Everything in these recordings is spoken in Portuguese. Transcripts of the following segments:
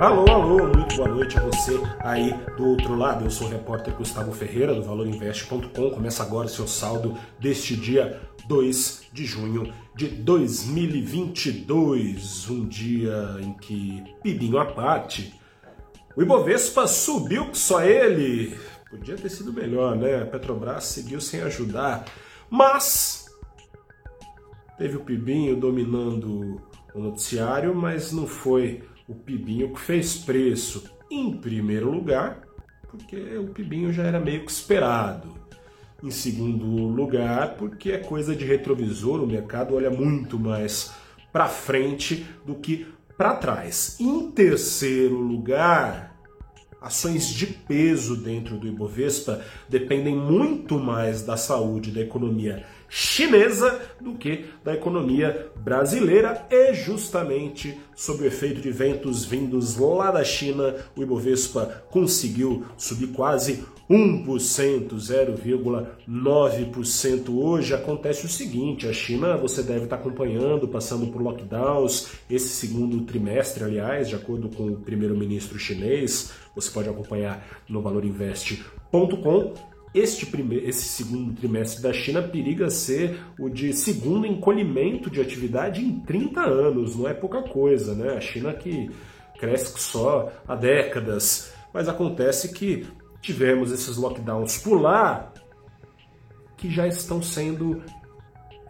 Alô, alô, muito boa noite a você aí do outro lado. Eu sou o repórter Gustavo Ferreira do ValorInvest.com. Começa agora o seu saldo deste dia 2 de junho de 2022, um dia em que, pibinho à parte, o Ibovespa subiu que só ele. Podia ter sido melhor, né? A Petrobras seguiu sem ajudar, mas teve o Pibinho dominando o noticiário, mas não foi o Pibinho que fez preço em primeiro lugar, porque o Pibinho já era meio que esperado. Em segundo lugar, porque é coisa de retrovisor, o mercado olha muito mais para frente do que para trás. Em terceiro lugar, ações de peso dentro do Ibovespa dependem muito mais da saúde da economia chinesa do que da economia brasileira e justamente sob o efeito de ventos vindos lá da China, o Ibovespa conseguiu subir quase 1%, 0,9%. Hoje acontece o seguinte: a China, você deve estar acompanhando, passando por lockdowns, esse segundo trimestre, aliás, de acordo com o primeiro-ministro chinês, você pode acompanhar no valorinvest.com. Este primeiro, esse segundo trimestre da China periga ser o de segundo encolhimento de atividade em 30 anos, não é pouca coisa, né? A China que cresce só há décadas, mas acontece que tivemos esses lockdowns por lá que já estão sendo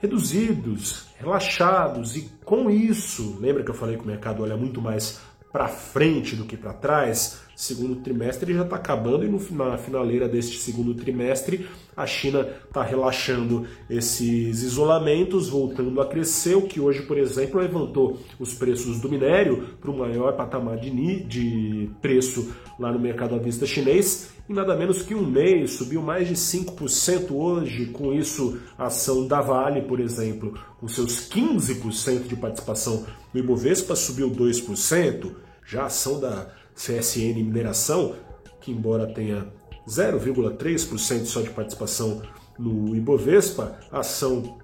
reduzidos, relaxados e com isso, lembra que eu falei que o mercado olha muito mais para frente do que para trás? Segundo trimestre já está acabando e no, na finaleira deste segundo trimestre a China está relaxando esses isolamentos, voltando a crescer, o que hoje, por exemplo, levantou os preços do minério para o maior patamar de, de preço lá no mercado à vista chinês em nada menos que um mês, subiu mais de 5% hoje, com isso a ação da Vale, por exemplo, com seus 15% de participação no Ibovespa subiu 2%, já a ação da CSN Mineração, que embora tenha 0,3% só de participação no Ibovespa, a ação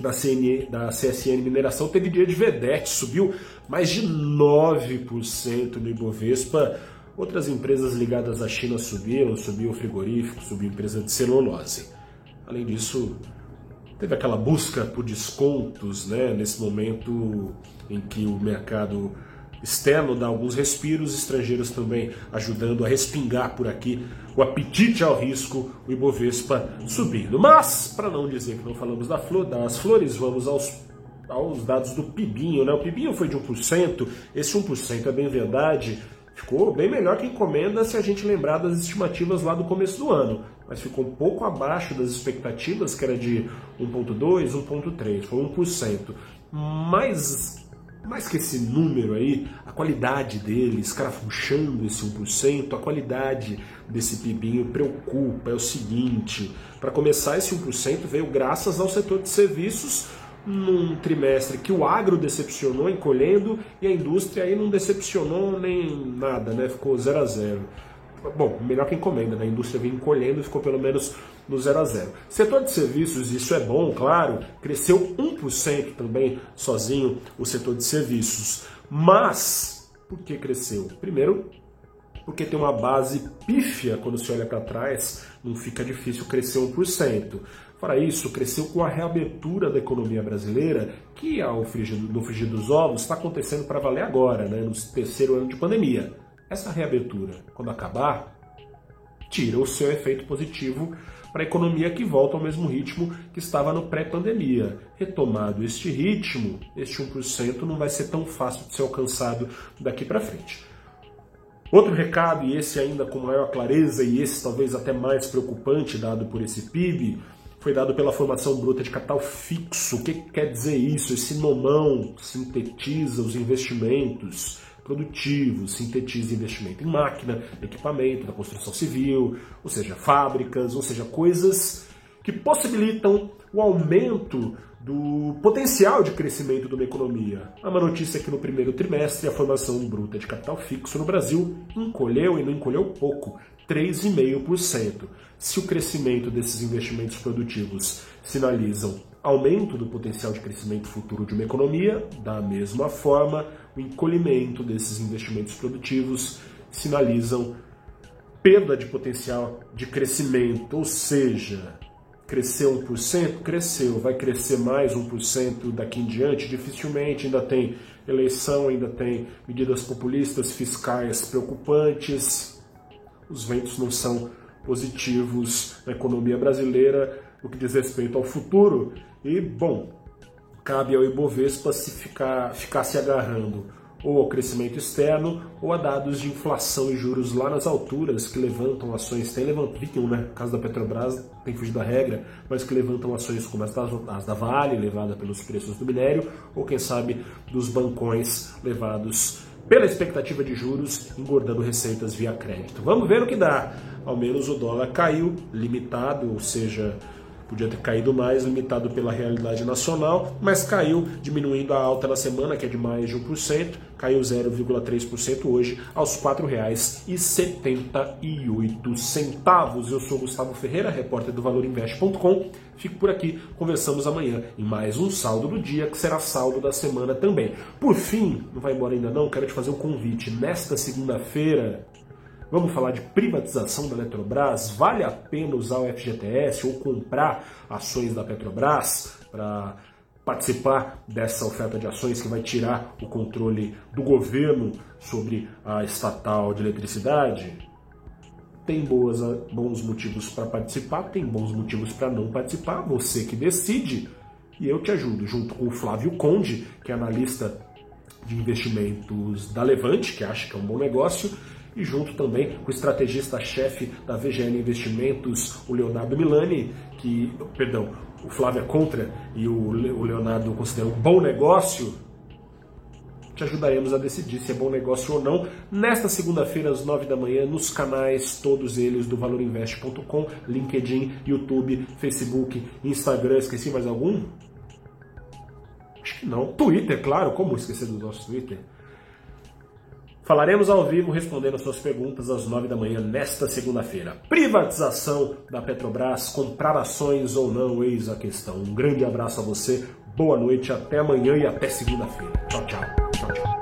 da, CN, da CSN Mineração teve dia de vedete, subiu mais de 9% no Ibovespa. Outras empresas ligadas à China subiram, subiu o frigorífico, subiu a empresa de celulose. Além disso, teve aquela busca por descontos, né, nesse momento em que o mercado externo dá alguns respiros, estrangeiros também ajudando a respingar por aqui o apetite ao risco, o Ibovespa subindo. Mas, para não dizer que não falamos da flor, das flores, vamos aos, aos dados do Pibinho. Né? O Pibinho foi de 1%, esse 1% é bem verdade, ficou bem melhor que encomenda se a gente lembrar das estimativas lá do começo do ano. Mas ficou um pouco abaixo das expectativas, que era de 1,2%, 1,3%, foi 1%. Mas mais que esse número aí, a qualidade dele, escarafunchando esse 1%, a qualidade desse pibinho preocupa. É o seguinte: para começar, esse 1% veio graças ao setor de serviços num trimestre que o agro decepcionou encolhendo e a indústria aí não decepcionou nem nada, né? Ficou zero a zero. Bom, melhor que encomenda, né? A indústria vem encolhendo ficou pelo menos no 0 a 0. Setor de serviços, isso é bom, claro, cresceu 1% também sozinho o setor de serviços. Mas, por que cresceu? Primeiro, porque tem uma base pífia quando se olha para trás, não fica difícil crescer 1%. Fora isso, cresceu com a reabertura da economia brasileira, que ao frigir, no frigir dos ovos está acontecendo para valer agora, né, no terceiro ano de pandemia. Essa reabertura, quando acabar, tira o seu efeito positivo para a economia que volta ao mesmo ritmo que estava no pré-pandemia. Retomado este ritmo, este 1% não vai ser tão fácil de ser alcançado daqui para frente. Outro recado, e esse ainda com maior clareza, e esse talvez até mais preocupante, dado por esse PIB, foi dado pela formação bruta de capital fixo. O que quer dizer isso? Esse nomão sintetiza os investimentos produtivo, sintetiza investimento em máquina, equipamento da construção civil, ou seja, fábricas, ou seja, coisas que possibilitam o aumento do potencial de crescimento de uma economia. Há uma notícia que no primeiro trimestre a formação bruta de capital fixo no Brasil encolheu e não encolheu pouco, 3,5%. Se o crescimento desses investimentos produtivos sinalizam aumento do potencial de crescimento futuro de uma economia, da mesma forma, o encolhimento desses investimentos produtivos sinalizam perda de potencial de crescimento, ou seja, cresceu 1%, cresceu, vai crescer mais 1% daqui em diante, dificilmente, ainda tem eleição, ainda tem medidas populistas fiscais preocupantes, os ventos não são positivos na economia brasileira no que diz respeito ao futuro. E, bom, cabe ao Ibovespa se ficar, ficar se agarrando ou ao crescimento externo ou a dados de inflação e juros lá nas alturas que levantam ações, tem levantado, né? No caso da Petrobras tem fugido da regra, mas que levantam ações como as da, as da Vale, levada pelos preços do minério, ou quem sabe dos bancões levados pela expectativa de juros, engordando receitas via crédito. Vamos ver o que dá. Ao menos o dólar caiu, limitado, ou seja, Podia ter caído mais, limitado pela realidade nacional, mas caiu, diminuindo a alta na semana, que é de mais de 1%, caiu 0,3% hoje, aos R$ 4,78. Eu sou Gustavo Ferreira, repórter do ValorInvest.com. Fico por aqui, conversamos amanhã em mais um saldo do dia, que será saldo da semana também. Por fim, não vai embora ainda não, quero te fazer um convite. Nesta segunda-feira, Vamos falar de privatização da Eletrobras? Vale a pena usar o FGTS ou comprar ações da Petrobras para participar dessa oferta de ações que vai tirar o controle do governo sobre a estatal de eletricidade? Tem boas, bons motivos para participar, tem bons motivos para não participar, você que decide. E eu te ajudo, junto com o Flávio Conde, que é analista de investimentos da Levante, que acha que é um bom negócio, e junto também com o estrategista-chefe da VGL Investimentos, o Leonardo Milani, que, perdão, o Flávio é contra e o Leonardo considera um bom negócio, te ajudaremos a decidir se é bom negócio ou não nesta segunda-feira às nove da manhã nos canais todos eles do valorinvest.com, LinkedIn, YouTube, Facebook, Instagram, esqueci mais algum? Acho que não. Twitter, claro, como esquecer do nosso Twitter? Falaremos ao vivo respondendo as suas perguntas às nove da manhã nesta segunda-feira. Privatização da Petrobras, comprar ações ou não, eis a questão. Um grande abraço a você, boa noite, até amanhã e até segunda-feira. Tchau, tchau. tchau, tchau.